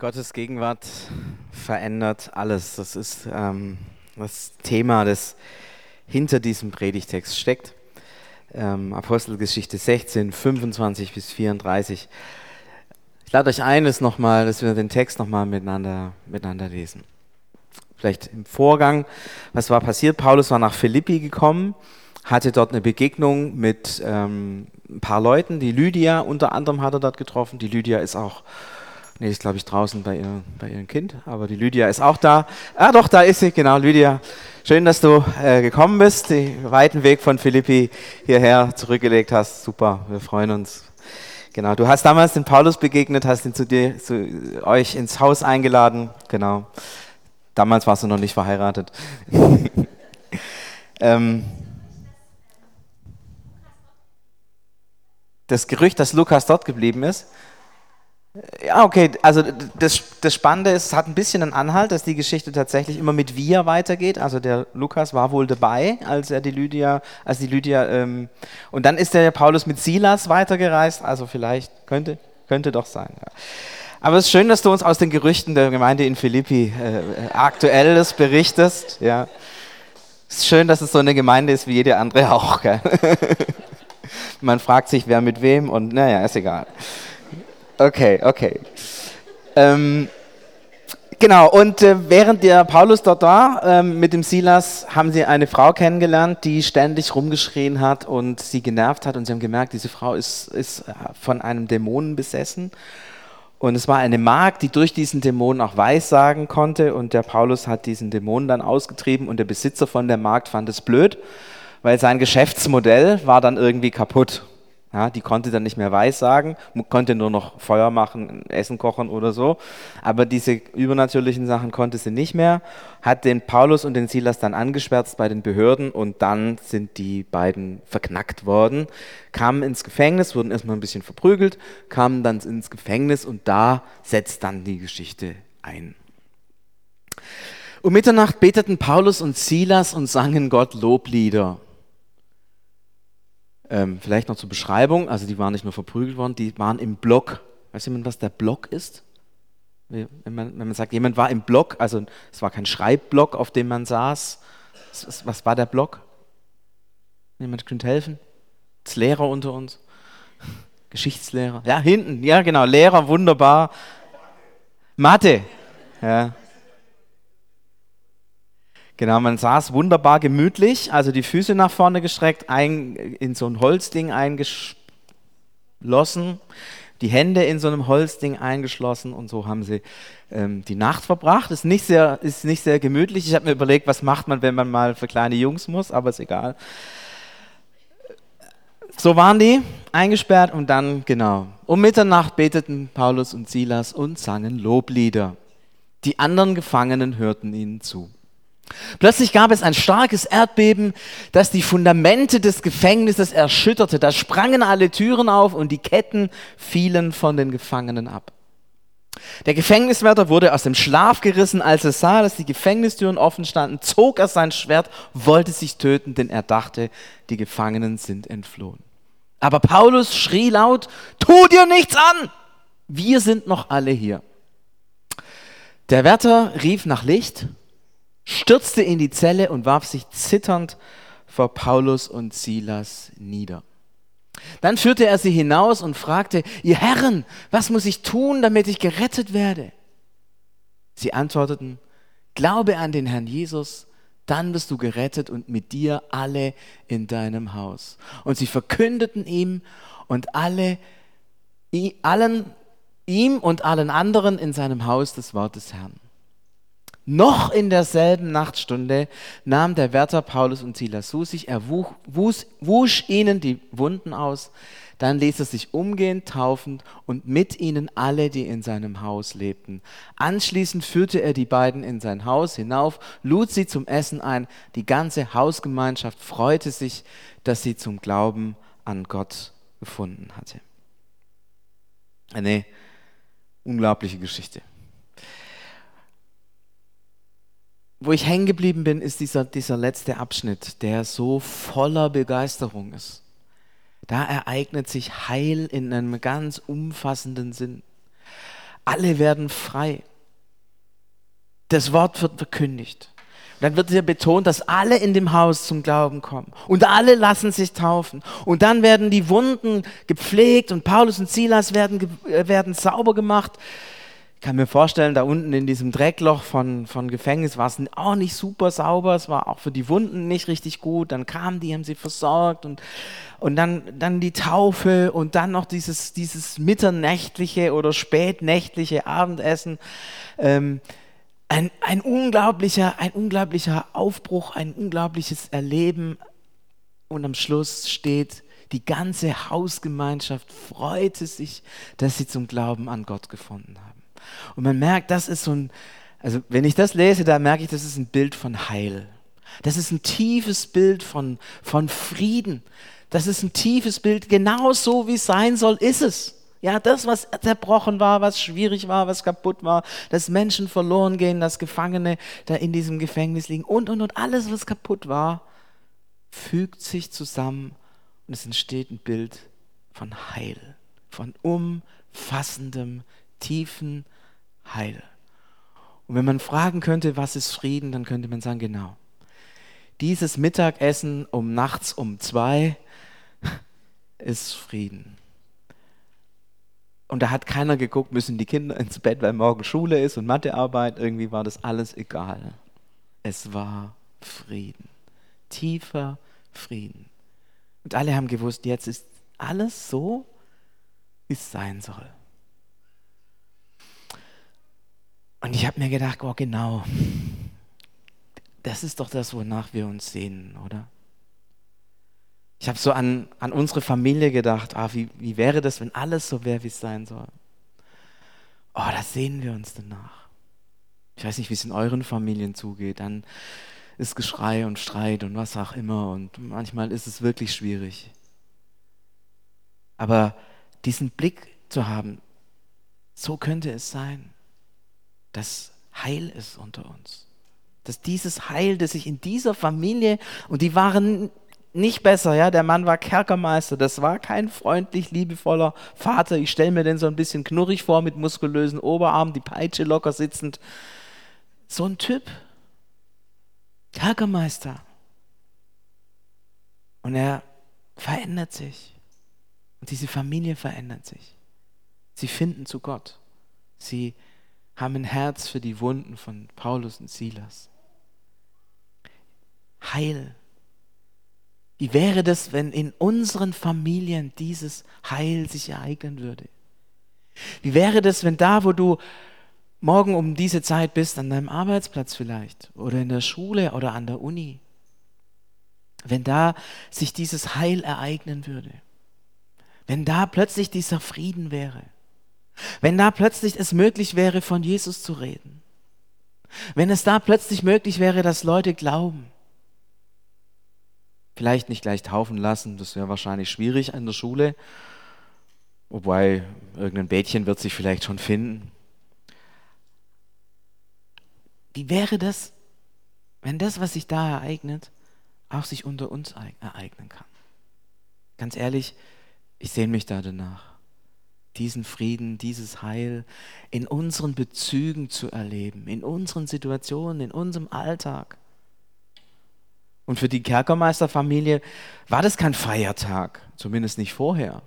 Gottes Gegenwart verändert alles. Das ist ähm, das Thema, das hinter diesem Predigtext steckt. Ähm, Apostelgeschichte 16, 25 bis 34. Ich lade euch ein, das nochmal, dass wir den Text nochmal miteinander, miteinander lesen. Vielleicht im Vorgang, was war passiert? Paulus war nach Philippi gekommen, hatte dort eine Begegnung mit ähm, ein paar Leuten. Die Lydia unter anderem hat er dort getroffen. Die Lydia ist auch Nee, ist, glaube ich, draußen bei, ihr, bei ihrem Kind. Aber die Lydia ist auch da. Ah, doch, da ist sie, genau, Lydia. Schön, dass du äh, gekommen bist, den weiten Weg von Philippi hierher zurückgelegt hast. Super, wir freuen uns. Genau, du hast damals den Paulus begegnet, hast ihn zu dir, zu euch ins Haus eingeladen. Genau. Damals warst du noch nicht verheiratet. ähm, das Gerücht, dass Lukas dort geblieben ist, ja, okay, also das, das Spannende ist, es hat ein bisschen einen Anhalt, dass die Geschichte tatsächlich immer mit wir weitergeht. Also der Lukas war wohl dabei, als er die Lydia, als die Lydia, ähm, und dann ist der Paulus mit Silas weitergereist, also vielleicht könnte, könnte doch sein. Ja. Aber es ist schön, dass du uns aus den Gerüchten der Gemeinde in Philippi äh, aktuelles berichtest. Ja. Es ist schön, dass es so eine Gemeinde ist wie jede andere auch. Man fragt sich, wer mit wem und naja, ist egal. Okay, okay. Ähm, genau, und äh, während der Paulus dort war ähm, mit dem Silas, haben sie eine Frau kennengelernt, die ständig rumgeschrien hat und sie genervt hat. Und sie haben gemerkt, diese Frau ist, ist äh, von einem Dämonen besessen. Und es war eine Magd, die durch diesen Dämonen auch Weissagen konnte. Und der Paulus hat diesen Dämonen dann ausgetrieben und der Besitzer von der Magd fand es blöd, weil sein Geschäftsmodell war dann irgendwie kaputt. Ja, die konnte dann nicht mehr weiß sagen, konnte nur noch Feuer machen, Essen kochen oder so. Aber diese übernatürlichen Sachen konnte sie nicht mehr. Hat den Paulus und den Silas dann angesperrt bei den Behörden und dann sind die beiden verknackt worden, kamen ins Gefängnis, wurden erstmal ein bisschen verprügelt, kamen dann ins Gefängnis und da setzt dann die Geschichte ein. Um Mitternacht beteten Paulus und Silas und sangen Gott Loblieder. Ähm, vielleicht noch zur Beschreibung, also die waren nicht nur verprügelt worden, die waren im Block. Weiß jemand, was der Block ist? Wenn man, wenn man sagt, jemand war im Block, also es war kein Schreibblock, auf dem man saß. Was war der Block? Jemand könnte helfen? Das Lehrer unter uns? Geschichtslehrer? Ja, hinten, ja genau, Lehrer, wunderbar. Mathe, ja. Genau, man saß wunderbar gemütlich, also die Füße nach vorne gestreckt, ein, in so ein Holzding eingeschlossen, die Hände in so einem Holzding eingeschlossen und so haben sie ähm, die Nacht verbracht. Ist nicht sehr, ist nicht sehr gemütlich. Ich habe mir überlegt, was macht man, wenn man mal für kleine Jungs muss, aber ist egal. So waren die eingesperrt und dann, genau, um Mitternacht beteten Paulus und Silas und sangen Loblieder. Die anderen Gefangenen hörten ihnen zu. Plötzlich gab es ein starkes Erdbeben, das die Fundamente des Gefängnisses erschütterte. Da sprangen alle Türen auf und die Ketten fielen von den Gefangenen ab. Der Gefängniswärter wurde aus dem Schlaf gerissen, als er sah, dass die Gefängnistüren offen standen, zog er sein Schwert, wollte sich töten, denn er dachte, die Gefangenen sind entflohen. Aber Paulus schrie laut, tu dir nichts an! Wir sind noch alle hier. Der Wärter rief nach Licht stürzte in die Zelle und warf sich zitternd vor Paulus und Silas nieder. Dann führte er sie hinaus und fragte, ihr Herren, was muss ich tun, damit ich gerettet werde? Sie antworteten, glaube an den Herrn Jesus, dann bist du gerettet und mit dir alle in deinem Haus. Und sie verkündeten ihm und alle, allen, ihm und allen anderen in seinem Haus das Wort des Herrn. Noch in derselben Nachtstunde nahm der Wärter Paulus und Silas zu sich, er wuch, wusch, wusch ihnen die Wunden aus, dann ließ er sich umgehen, taufend und mit ihnen alle, die in seinem Haus lebten. Anschließend führte er die beiden in sein Haus hinauf, lud sie zum Essen ein. Die ganze Hausgemeinschaft freute sich, dass sie zum Glauben an Gott gefunden hatte. Eine unglaubliche Geschichte. Wo ich hängen geblieben bin, ist dieser, dieser letzte Abschnitt, der so voller Begeisterung ist. Da ereignet sich Heil in einem ganz umfassenden Sinn. alle werden frei. Das Wort wird verkündigt. dann wird hier betont, dass alle in dem Haus zum Glauben kommen und alle lassen sich taufen. Und dann werden die Wunden gepflegt und Paulus und Silas werden, äh, werden sauber gemacht. Ich kann mir vorstellen, da unten in diesem Dreckloch von, von Gefängnis war es auch nicht super sauber, es war auch für die Wunden nicht richtig gut. Dann kamen die, haben sie versorgt und, und dann, dann die Taufe und dann noch dieses, dieses mitternächtliche oder spätnächtliche Abendessen. Ähm, ein, ein, unglaublicher, ein unglaublicher Aufbruch, ein unglaubliches Erleben. Und am Schluss steht, die ganze Hausgemeinschaft freute sich, dass sie zum Glauben an Gott gefunden haben. Und man merkt, das ist so ein, also wenn ich das lese, da merke ich, das ist ein Bild von Heil. Das ist ein tiefes Bild von, von Frieden. Das ist ein tiefes Bild, genau so wie es sein soll, ist es. Ja, das, was zerbrochen war, was schwierig war, was kaputt war, dass Menschen verloren gehen, dass Gefangene da in diesem Gefängnis liegen und, und, und, alles, was kaputt war, fügt sich zusammen und es entsteht ein Bild von Heil, von umfassendem, tiefen Heil. Und wenn man fragen könnte, was ist Frieden, dann könnte man sagen, genau. Dieses Mittagessen um nachts um zwei ist Frieden. Und da hat keiner geguckt, müssen die Kinder ins Bett, weil morgen Schule ist und Mathearbeit. Irgendwie war das alles egal. Es war Frieden. Tiefer Frieden. Und alle haben gewusst, jetzt ist alles so, wie es sein soll. Und ich habe mir gedacht, oh genau, das ist doch das, wonach wir uns sehnen, oder? Ich habe so an, an unsere Familie gedacht, ah, wie, wie wäre das, wenn alles so wäre, wie es sein soll? Oh, da sehnen wir uns danach. Ich weiß nicht, wie es in euren Familien zugeht. Dann ist Geschrei und Streit und was auch immer und manchmal ist es wirklich schwierig. Aber diesen Blick zu haben, so könnte es sein dass Heil ist unter uns. Dass dieses Heil, das sich in dieser Familie, und die waren nicht besser, ja, der Mann war Kerkermeister, das war kein freundlich, liebevoller Vater. Ich stelle mir den so ein bisschen knurrig vor mit muskulösen Oberarmen, die Peitsche locker sitzend. So ein Typ. Kerkermeister. Und er verändert sich. Und diese Familie verändert sich. Sie finden zu Gott. Sie haben ein Herz für die Wunden von Paulus und Silas. Heil. Wie wäre das, wenn in unseren Familien dieses Heil sich ereignen würde? Wie wäre das, wenn da, wo du morgen um diese Zeit bist, an deinem Arbeitsplatz vielleicht oder in der Schule oder an der Uni, wenn da sich dieses Heil ereignen würde? Wenn da plötzlich dieser Frieden wäre? Wenn da plötzlich es möglich wäre, von Jesus zu reden. Wenn es da plötzlich möglich wäre, dass Leute glauben. Vielleicht nicht gleich taufen lassen, das wäre wahrscheinlich schwierig an der Schule. Wobei irgendein Bädchen wird sich vielleicht schon finden. Wie wäre das, wenn das, was sich da ereignet, auch sich unter uns ereignen kann? Ganz ehrlich, ich sehne mich da danach diesen Frieden, dieses Heil in unseren Bezügen zu erleben, in unseren Situationen, in unserem Alltag. Und für die Kerkermeisterfamilie war das kein Feiertag, zumindest nicht vorher.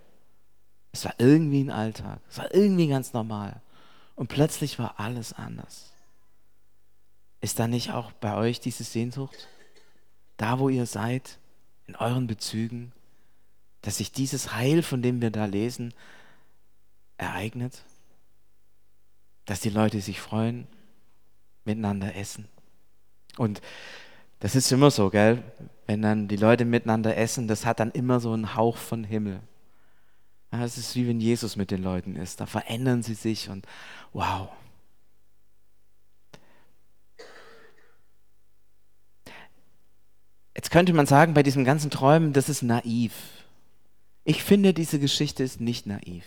Es war irgendwie ein Alltag, es war irgendwie ganz normal. Und plötzlich war alles anders. Ist da nicht auch bei euch diese Sehnsucht? Da, wo ihr seid, in euren Bezügen, dass sich dieses Heil, von dem wir da lesen, ereignet, dass die Leute sich freuen, miteinander essen. Und das ist immer so, gell? Wenn dann die Leute miteinander essen, das hat dann immer so einen Hauch von Himmel. Es ist wie wenn Jesus mit den Leuten ist. Da verändern sie sich und wow. Jetzt könnte man sagen, bei diesem ganzen Träumen, das ist naiv. Ich finde, diese Geschichte ist nicht naiv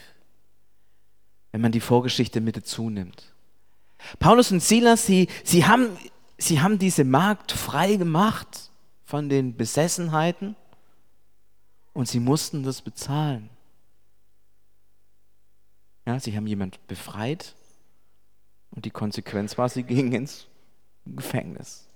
wenn man die Vorgeschichte mit dazu nimmt. Paulus und Silas, sie, sie, haben, sie haben diese Magd frei gemacht von den Besessenheiten und sie mussten das bezahlen. Ja, sie haben jemand befreit Und die Konsequenz war, sie gingen ins Gefängnis.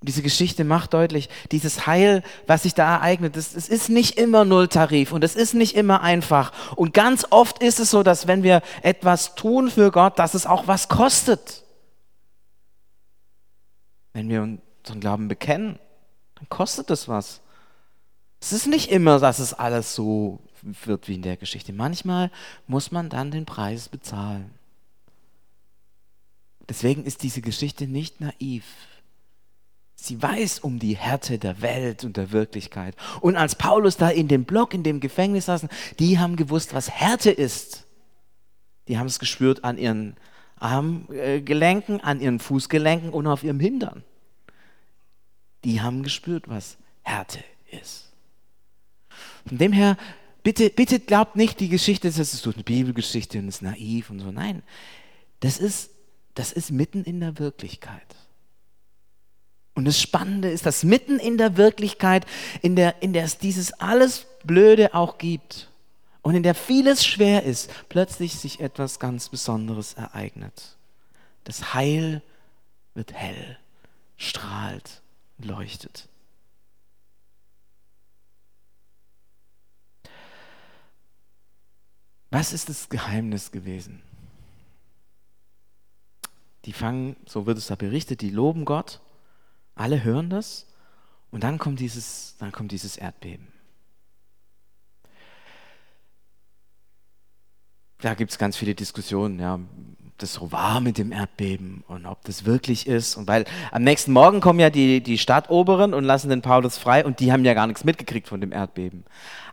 Diese Geschichte macht deutlich, dieses Heil, was sich da ereignet, es ist nicht immer Nulltarif und es ist nicht immer einfach. Und ganz oft ist es so, dass wenn wir etwas tun für Gott, dass es auch was kostet. Wenn wir unseren Glauben bekennen, dann kostet es was. Es ist nicht immer, dass es alles so wird wie in der Geschichte. Manchmal muss man dann den Preis bezahlen. Deswegen ist diese Geschichte nicht naiv. Sie weiß um die Härte der Welt und der Wirklichkeit. Und als Paulus da in dem Block, in dem Gefängnis saßen, die haben gewusst, was Härte ist. Die haben es gespürt an ihren Armgelenken, an ihren Fußgelenken und auf ihrem Hintern. Die haben gespürt, was Härte ist. Von dem her, bitte, bitte glaubt nicht, die Geschichte, das ist so eine Bibelgeschichte und ist naiv und so. Nein, das ist, das ist mitten in der Wirklichkeit. Und das Spannende ist, dass mitten in der Wirklichkeit, in der, in der es dieses alles Blöde auch gibt und in der vieles schwer ist, plötzlich sich etwas ganz Besonderes ereignet. Das Heil wird hell, strahlt, leuchtet. Was ist das Geheimnis gewesen? Die fangen, so wird es da berichtet, die loben Gott, alle hören das und dann kommt dieses, dann kommt dieses Erdbeben. Da gibt es ganz viele Diskussionen, ja, das so war mit dem Erdbeben und ob das wirklich ist. Und weil am nächsten Morgen kommen ja die, die Stadtoberen und lassen den Paulus frei und die haben ja gar nichts mitgekriegt von dem Erdbeben.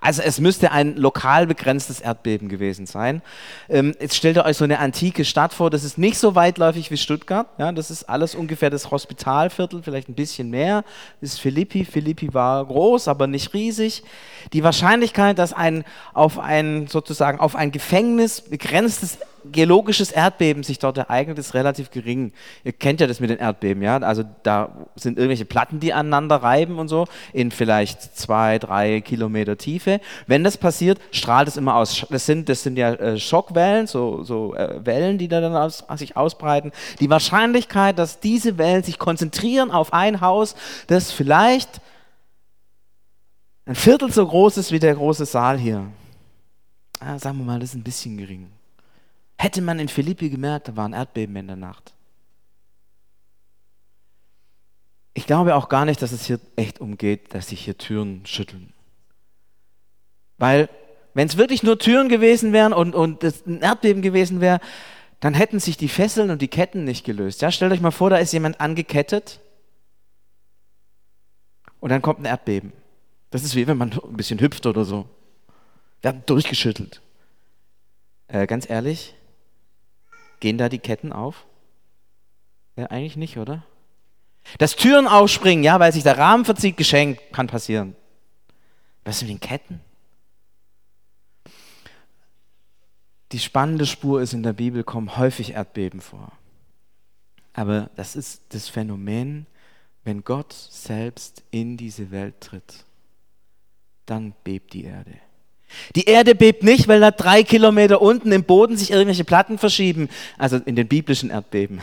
Also es müsste ein lokal begrenztes Erdbeben gewesen sein. Ähm, jetzt stellt ihr euch so eine antike Stadt vor, das ist nicht so weitläufig wie Stuttgart. Ja, das ist alles ungefähr das Hospitalviertel, vielleicht ein bisschen mehr. Das ist Philippi. Philippi war groß, aber nicht riesig. Die Wahrscheinlichkeit, dass ein auf ein sozusagen auf ein Gefängnis begrenztes geologisches Erdbeben sich dort ereignet, ist relativ gering. Ihr kennt ja das mit den Erdbeben, ja? Also da sind irgendwelche Platten, die aneinander reiben und so, in vielleicht zwei, drei Kilometer Tiefe. Wenn das passiert, strahlt es immer aus. Das sind, das sind ja äh, Schockwellen, so, so äh, Wellen, die da dann aus, sich ausbreiten. Die Wahrscheinlichkeit, dass diese Wellen sich konzentrieren auf ein Haus, das vielleicht ein Viertel so groß ist wie der große Saal hier. Ah, sagen wir mal, das ist ein bisschen gering. Hätte man in Philippi gemerkt, da war ein Erdbeben in der Nacht. Ich glaube auch gar nicht, dass es hier echt umgeht, dass sich hier Türen schütteln. Weil, wenn es wirklich nur Türen gewesen wären und, und es ein Erdbeben gewesen wäre, dann hätten sich die Fesseln und die Ketten nicht gelöst. Ja, stellt euch mal vor, da ist jemand angekettet und dann kommt ein Erdbeben. Das ist wie wenn man ein bisschen hüpft oder so. Werden durchgeschüttelt. Äh, ganz ehrlich, Gehen da die Ketten auf? Ja, eigentlich nicht, oder? Dass Türen aufspringen, ja, weil sich der Rahmen verzieht, geschenkt, kann passieren. Was mit den Ketten? Die spannende Spur ist, in der Bibel kommen häufig Erdbeben vor. Aber das ist das Phänomen, wenn Gott selbst in diese Welt tritt, dann bebt die Erde. Die Erde bebt nicht, weil da drei Kilometer unten im Boden sich irgendwelche Platten verschieben, also in den biblischen Erdbeben,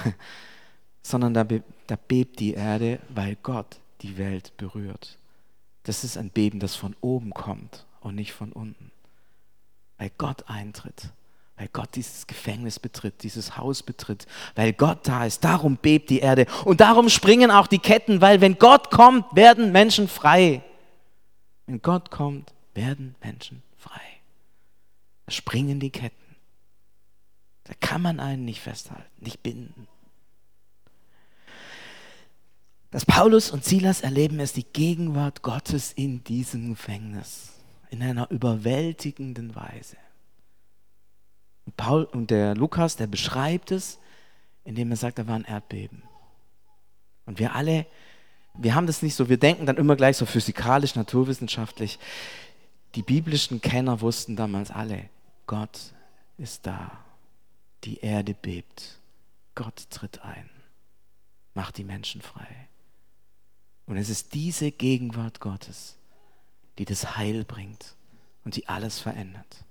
sondern da, be da bebt die Erde, weil Gott die Welt berührt. Das ist ein Beben, das von oben kommt und nicht von unten. Weil Gott eintritt, weil Gott dieses Gefängnis betritt, dieses Haus betritt, weil Gott da ist. Darum bebt die Erde. Und darum springen auch die Ketten, weil wenn Gott kommt, werden Menschen frei. Wenn Gott kommt, werden Menschen frei frei. Da springen die Ketten. Da kann man einen nicht festhalten, nicht binden. Dass Paulus und Silas erleben es die Gegenwart Gottes in diesem Gefängnis, in einer überwältigenden Weise. Und, Paul, und der Lukas, der beschreibt es, indem er sagt, da war ein Erdbeben. Und wir alle, wir haben das nicht so, wir denken dann immer gleich so physikalisch, naturwissenschaftlich. Die biblischen Kenner wussten damals alle, Gott ist da. Die Erde bebt. Gott tritt ein. Macht die Menschen frei. Und es ist diese Gegenwart Gottes, die das Heil bringt und die alles verändert.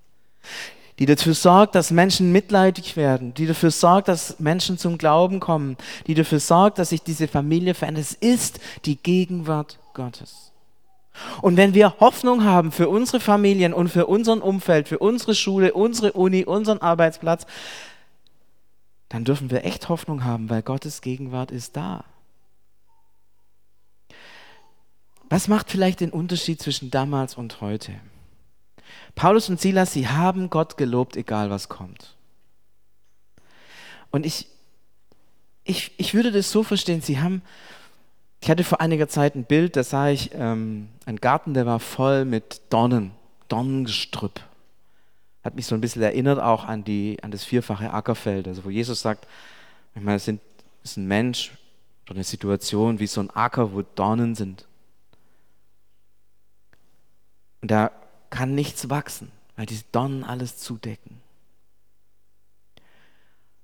die dafür sorgt, dass Menschen mitleidig werden, die dafür sorgt, dass Menschen zum Glauben kommen, die dafür sorgt, dass sich diese Familie verändert. Es ist die Gegenwart Gottes. Und wenn wir Hoffnung haben für unsere Familien und für unseren Umfeld, für unsere Schule, unsere Uni, unseren Arbeitsplatz, dann dürfen wir echt Hoffnung haben, weil Gottes Gegenwart ist da. Was macht vielleicht den Unterschied zwischen damals und heute? Paulus und Silas, sie haben Gott gelobt, egal was kommt. Und ich, ich, ich würde das so verstehen, sie haben, ich hatte vor einiger Zeit ein Bild, da sah ich ähm, einen Garten, der war voll mit Dornen, Dornengestrüpp. Hat mich so ein bisschen erinnert auch an, die, an das vierfache Ackerfeld, also wo Jesus sagt, ich meine, es, sind, ist ein Mensch oder eine Situation wie so ein Acker, wo Dornen sind. Und da kann nichts wachsen, weil diese Dornen alles zudecken.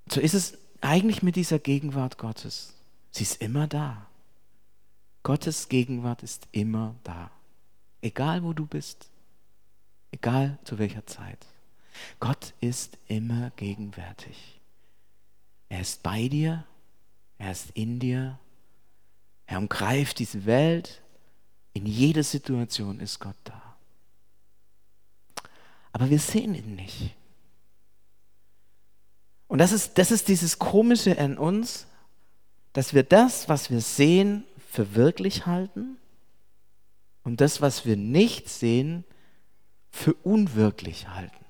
So ist es eigentlich mit dieser Gegenwart Gottes. Sie ist immer da. Gottes Gegenwart ist immer da. Egal wo du bist, egal zu welcher Zeit. Gott ist immer gegenwärtig. Er ist bei dir, er ist in dir, er umgreift diese Welt. In jeder Situation ist Gott da aber wir sehen ihn nicht. Und das ist, das ist dieses Komische in uns, dass wir das, was wir sehen, für wirklich halten und das, was wir nicht sehen, für unwirklich halten.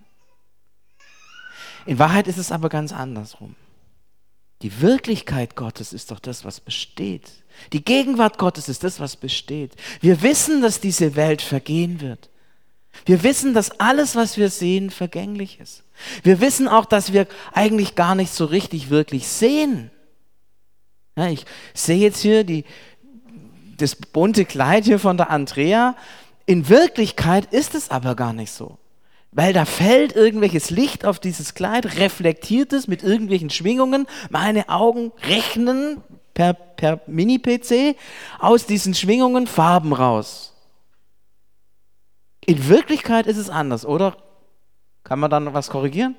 In Wahrheit ist es aber ganz andersrum. Die Wirklichkeit Gottes ist doch das, was besteht. Die Gegenwart Gottes ist das, was besteht. Wir wissen, dass diese Welt vergehen wird. Wir wissen, dass alles, was wir sehen, vergänglich ist. Wir wissen auch, dass wir eigentlich gar nicht so richtig wirklich sehen. Ja, ich sehe jetzt hier die, das bunte Kleid hier von der Andrea. In Wirklichkeit ist es aber gar nicht so. Weil da fällt irgendwelches Licht auf dieses Kleid, reflektiert es mit irgendwelchen Schwingungen. Meine Augen rechnen per, per Mini-PC aus diesen Schwingungen Farben raus. In Wirklichkeit ist es anders, oder? Kann man dann was korrigieren?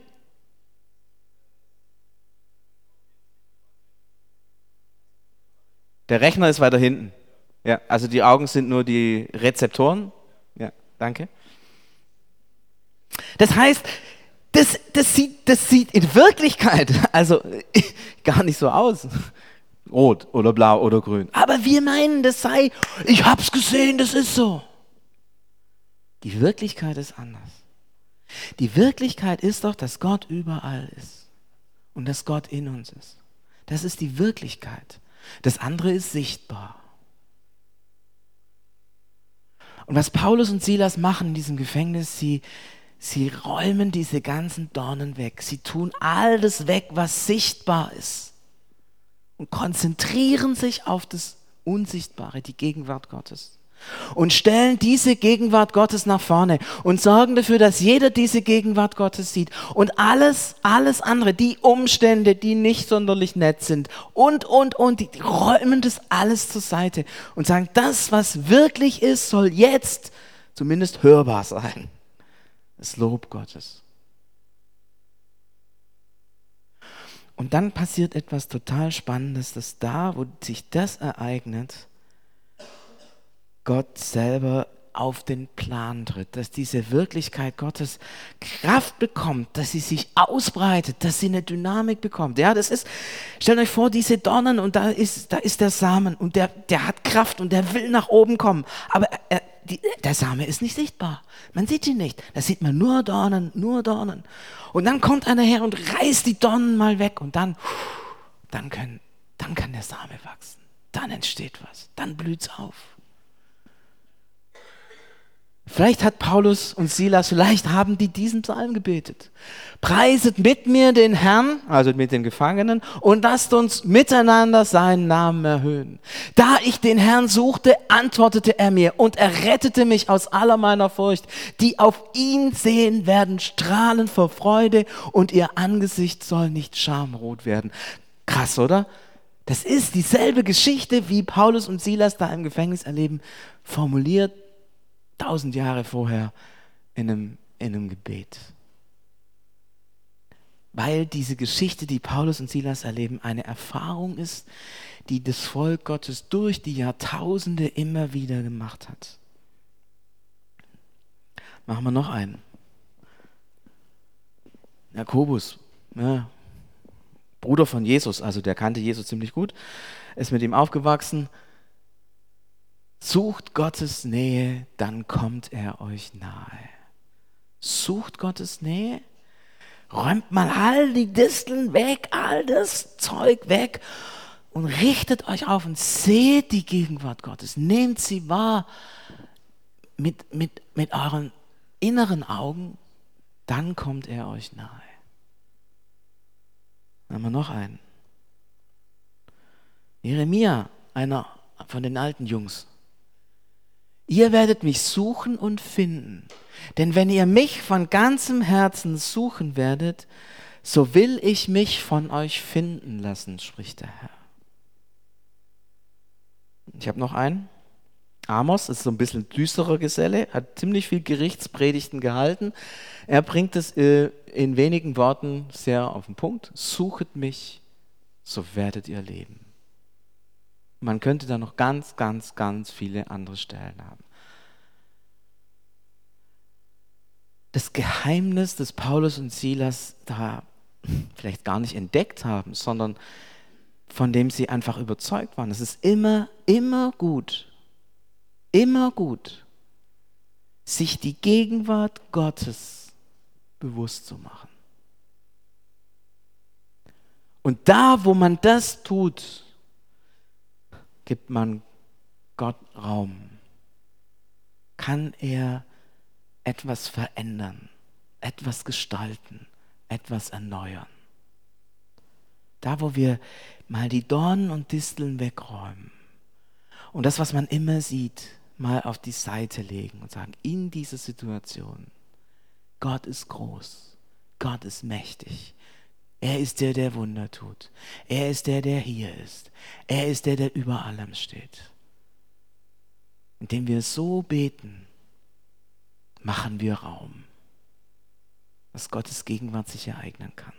Der Rechner ist weiter hinten. Ja, also die Augen sind nur die Rezeptoren. Ja, danke. Das heißt, das, das, sieht, das sieht in Wirklichkeit also gar nicht so aus. Rot oder blau oder grün. Aber wir meinen, das sei, ich hab's gesehen, das ist so. Die Wirklichkeit ist anders. Die Wirklichkeit ist doch, dass Gott überall ist und dass Gott in uns ist. Das ist die Wirklichkeit. Das andere ist sichtbar. Und was Paulus und Silas machen in diesem Gefängnis, sie, sie räumen diese ganzen Dornen weg. Sie tun all das weg, was sichtbar ist. Und konzentrieren sich auf das Unsichtbare, die Gegenwart Gottes und stellen diese Gegenwart Gottes nach vorne und sorgen dafür, dass jeder diese Gegenwart Gottes sieht und alles, alles andere, die Umstände, die nicht sonderlich nett sind und, und, und, die, räumen das alles zur Seite und sagen, das, was wirklich ist, soll jetzt zumindest hörbar sein. Das Lob Gottes. Und dann passiert etwas total Spannendes, dass da, wo sich das ereignet, Gott selber auf den Plan tritt, dass diese Wirklichkeit Gottes Kraft bekommt, dass sie sich ausbreitet, dass sie eine Dynamik bekommt. Ja, das ist, stellt euch vor, diese Dornen und da ist, da ist der Samen und der, der hat Kraft und der will nach oben kommen. Aber er, die, der Same ist nicht sichtbar. Man sieht ihn nicht. Da sieht man nur Dornen, nur Dornen. Und dann kommt einer her und reißt die Dornen mal weg und dann, dann, können, dann kann der Same wachsen. Dann entsteht was. Dann blüht es auf. Vielleicht hat Paulus und Silas, vielleicht haben die diesen Psalm gebetet. Preiset mit mir den Herrn, also mit den Gefangenen, und lasst uns miteinander seinen Namen erhöhen. Da ich den Herrn suchte, antwortete er mir und er rettete mich aus aller meiner Furcht. Die auf ihn sehen, werden strahlen vor Freude und ihr Angesicht soll nicht schamrot werden. Krass, oder? Das ist dieselbe Geschichte, wie Paulus und Silas da im Gefängnis erleben, formuliert tausend Jahre vorher in einem, in einem Gebet. weil diese Geschichte, die Paulus und Silas erleben, eine Erfahrung ist, die das Volk Gottes durch die Jahrtausende immer wieder gemacht hat. Machen wir noch einen. Jakobus, ja, Bruder von Jesus, also der kannte Jesus ziemlich gut, ist mit ihm aufgewachsen. Sucht Gottes Nähe, dann kommt er euch nahe. Sucht Gottes Nähe, räumt mal all die Disteln weg, all das Zeug weg und richtet euch auf und seht die Gegenwart Gottes. Nehmt sie wahr mit, mit, mit euren inneren Augen, dann kommt er euch nahe. Dann haben wir noch einen. Jeremia, einer von den alten Jungs. Ihr werdet mich suchen und finden. Denn wenn ihr mich von ganzem Herzen suchen werdet, so will ich mich von euch finden lassen, spricht der Herr. Ich habe noch einen. Amos ist so ein bisschen düsterer Geselle, hat ziemlich viel Gerichtspredigten gehalten. Er bringt es äh, in wenigen Worten sehr auf den Punkt. Suchet mich, so werdet ihr leben. Man könnte da noch ganz, ganz, ganz viele andere Stellen haben. Das Geheimnis, das Paulus und Silas da vielleicht gar nicht entdeckt haben, sondern von dem sie einfach überzeugt waren. Es ist immer, immer gut, immer gut, sich die Gegenwart Gottes bewusst zu machen. Und da, wo man das tut, gibt man Gott Raum. Kann er etwas verändern, etwas gestalten, etwas erneuern. Da, wo wir mal die Dornen und Disteln wegräumen und das, was man immer sieht, mal auf die Seite legen und sagen, in dieser Situation, Gott ist groß, Gott ist mächtig, er ist der, der Wunder tut, er ist der, der hier ist, er ist der, der über allem steht. Indem wir so beten, machen wir Raum, dass Gottes Gegenwart sich ereignen kann.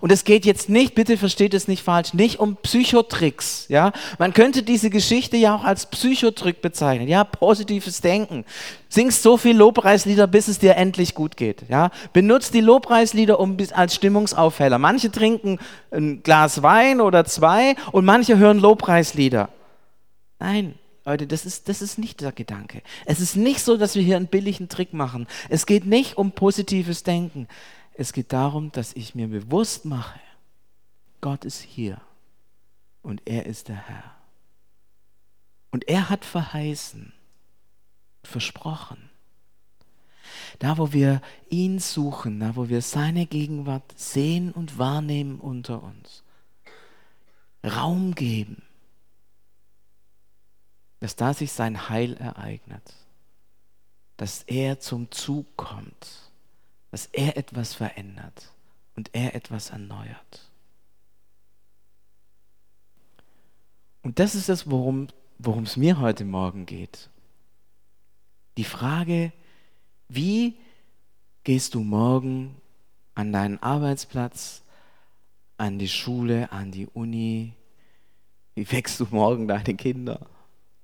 Und es geht jetzt nicht, bitte versteht es nicht falsch, nicht um Psychotricks. Ja? Man könnte diese Geschichte ja auch als Psychotrick bezeichnen. Ja, positives Denken. Singst so viel Lobpreislieder, bis es dir endlich gut geht. Ja? Benutzt die Lobpreislieder um, als Stimmungsaufheller. Manche trinken ein Glas Wein oder zwei und manche hören Lobpreislieder. Nein, Leute, das ist, das ist nicht der Gedanke. Es ist nicht so, dass wir hier einen billigen Trick machen. Es geht nicht um positives Denken. Es geht darum, dass ich mir bewusst mache, Gott ist hier und er ist der Herr. Und er hat verheißen, versprochen. Da, wo wir ihn suchen, da, wo wir seine Gegenwart sehen und wahrnehmen unter uns, Raum geben, dass da sich sein Heil ereignet, dass er zum Zug kommt dass er etwas verändert und er etwas erneuert. Und das ist es, worum es mir heute Morgen geht. Die Frage, wie gehst du morgen an deinen Arbeitsplatz, an die Schule, an die Uni? Wie wächst du morgen deine Kinder?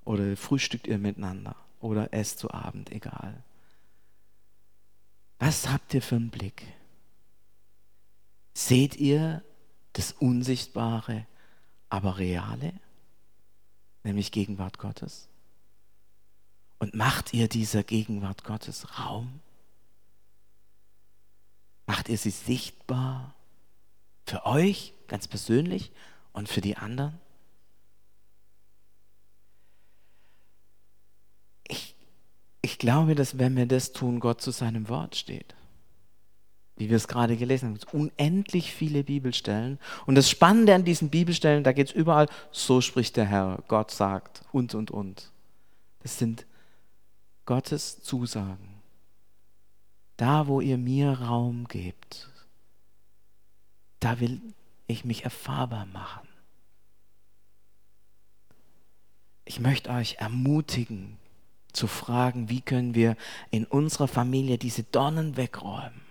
Oder frühstückt ihr miteinander? Oder esst zu Abend, egal. Was habt ihr für einen Blick? Seht ihr das Unsichtbare, aber Reale, nämlich Gegenwart Gottes? Und macht ihr dieser Gegenwart Gottes Raum? Macht ihr sie sichtbar für euch ganz persönlich und für die anderen? ich glaube, dass wenn wir das tun, Gott zu seinem Wort steht. Wie wir es gerade gelesen haben, unendlich viele Bibelstellen. Und das Spannende an diesen Bibelstellen, da geht es überall, so spricht der Herr, Gott sagt und, und, und. Das sind Gottes Zusagen. Da, wo ihr mir Raum gebt, da will ich mich erfahrbar machen. Ich möchte euch ermutigen, zu fragen, wie können wir in unserer Familie diese Dornen wegräumen.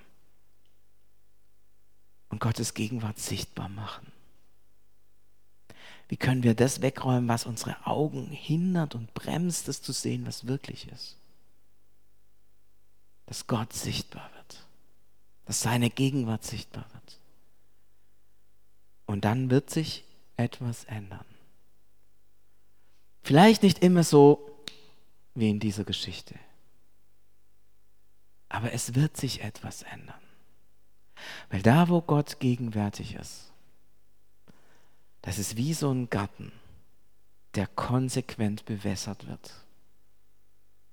und Gottes Gegenwart sichtbar machen? Wie können wir das wegräumen, was unsere Augen hindert und bremst, das zu sehen, was wirklich ist? Dass Gott sichtbar wird, dass seine Gegenwart sichtbar wird. Und dann wird sich etwas ändern. Vielleicht nicht immer so wie in dieser Geschichte, aber es wird sich etwas ändern. Weil da, wo Gott gegenwärtig ist, das ist wie so ein Garten, der konsequent bewässert wird.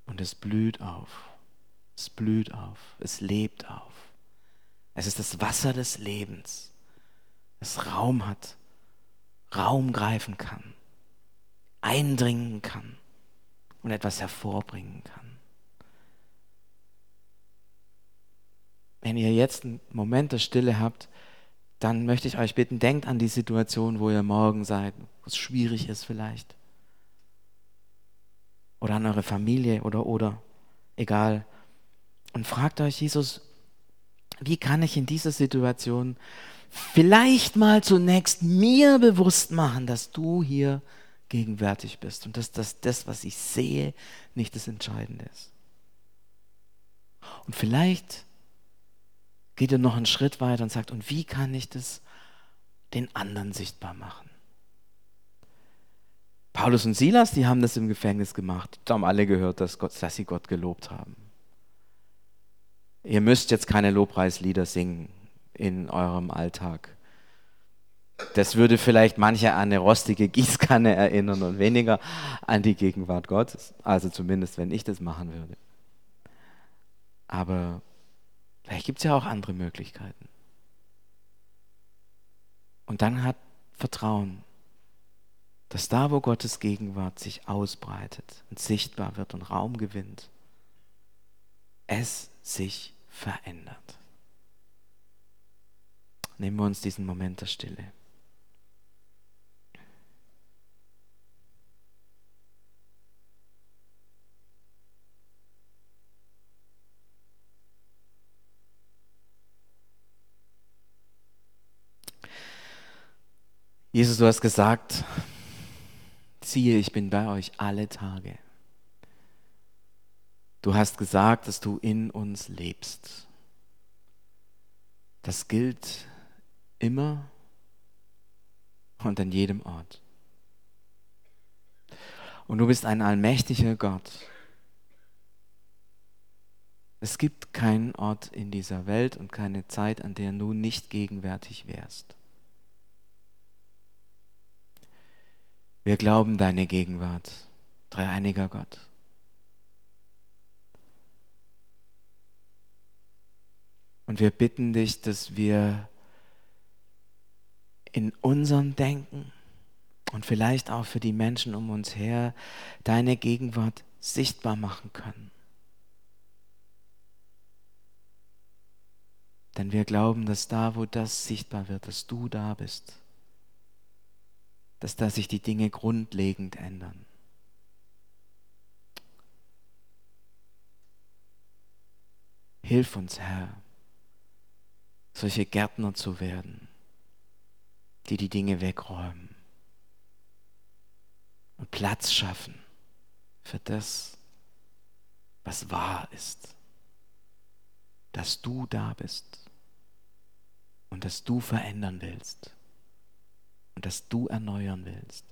Und es blüht auf. Es blüht auf. Es lebt auf. Es ist das Wasser des Lebens, das Raum hat, Raum greifen kann, eindringen kann und etwas hervorbringen kann. Wenn ihr jetzt einen Moment der Stille habt, dann möchte ich euch bitten, denkt an die Situation, wo ihr morgen seid, wo es schwierig ist vielleicht. Oder an eure Familie oder oder, egal. Und fragt euch, Jesus, wie kann ich in dieser Situation vielleicht mal zunächst mir bewusst machen, dass du hier gegenwärtig bist und dass das, das, was ich sehe, nicht das Entscheidende ist. Und vielleicht geht er noch einen Schritt weiter und sagt, und wie kann ich das den anderen sichtbar machen? Paulus und Silas, die haben das im Gefängnis gemacht. Da haben alle gehört, dass, Gott, dass sie Gott gelobt haben. Ihr müsst jetzt keine Lobpreislieder singen in eurem Alltag. Das würde vielleicht manche an eine rostige Gießkanne erinnern und weniger an die Gegenwart Gottes. Also zumindest, wenn ich das machen würde. Aber Vielleicht gibt es ja auch andere Möglichkeiten. Und dann hat Vertrauen, dass da, wo Gottes Gegenwart sich ausbreitet und sichtbar wird und Raum gewinnt, es sich verändert. Nehmen wir uns diesen Moment der Stille. Jesus, du hast gesagt, siehe, ich bin bei euch alle Tage. Du hast gesagt, dass du in uns lebst. Das gilt immer und an jedem Ort. Und du bist ein allmächtiger Gott. Es gibt keinen Ort in dieser Welt und keine Zeit, an der du nicht gegenwärtig wärst. Wir glauben deine Gegenwart, dreieiniger Gott. Und wir bitten dich, dass wir in unserem Denken und vielleicht auch für die Menschen um uns her deine Gegenwart sichtbar machen können. Denn wir glauben, dass da, wo das sichtbar wird, dass du da bist dass da sich die Dinge grundlegend ändern. Hilf uns, Herr, solche Gärtner zu werden, die die Dinge wegräumen und Platz schaffen für das, was wahr ist, dass du da bist und dass du verändern willst und dass du erneuern willst.